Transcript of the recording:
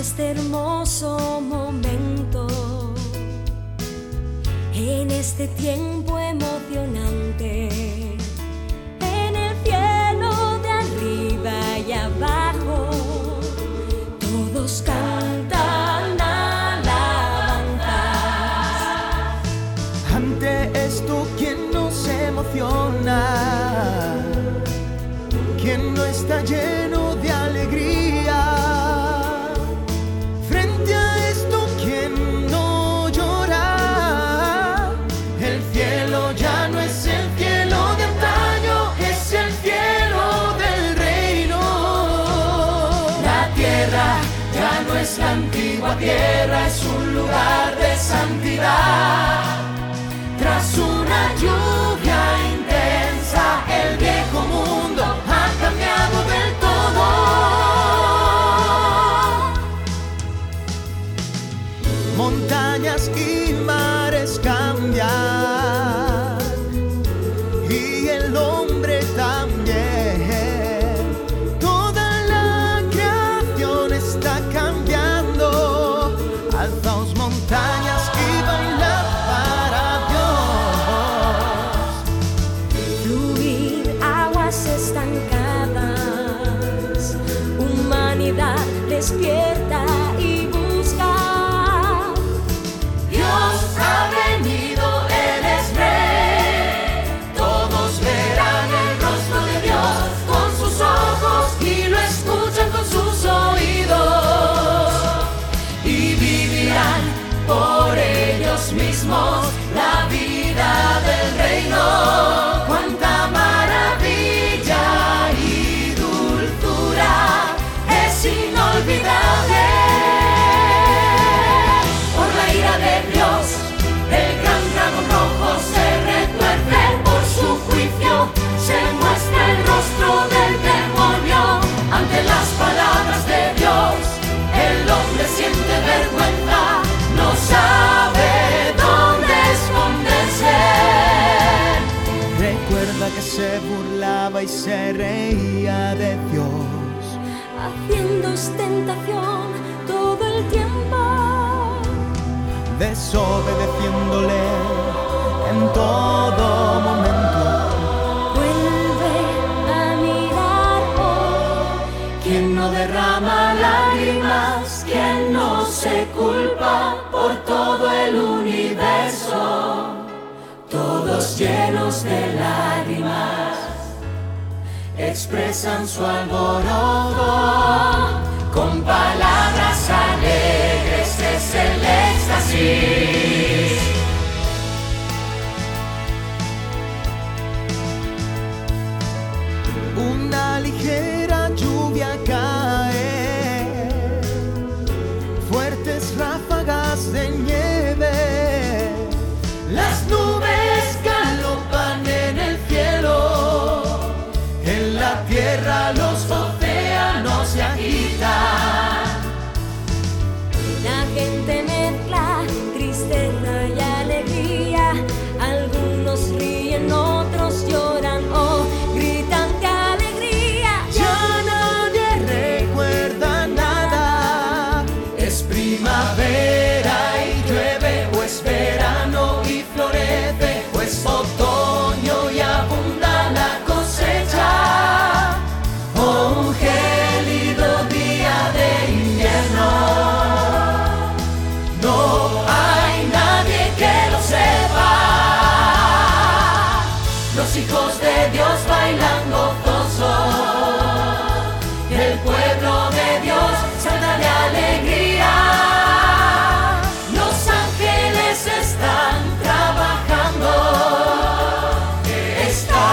este hermoso momento, en este tiempo emocionante, en el cielo de arriba y abajo, todos cantan alabanzas. Ante esto, ¿quién nos emociona? ¿Quién no está lleno? nuestra antigua tierra es un lugar de santidad. Tras una lluvia intensa, el viejo mundo ha cambiado del todo. Montañas y mares cambian. libertad. se burlaba y se reía de Dios, haciendo ostentación todo el tiempo, desobedeciéndole en todo momento. Vuelve a mirar oh, quien no derrama lágrimas, quien no se culpa por todo el universo llenos de lágrimas expresan su alboroto con palabras. está.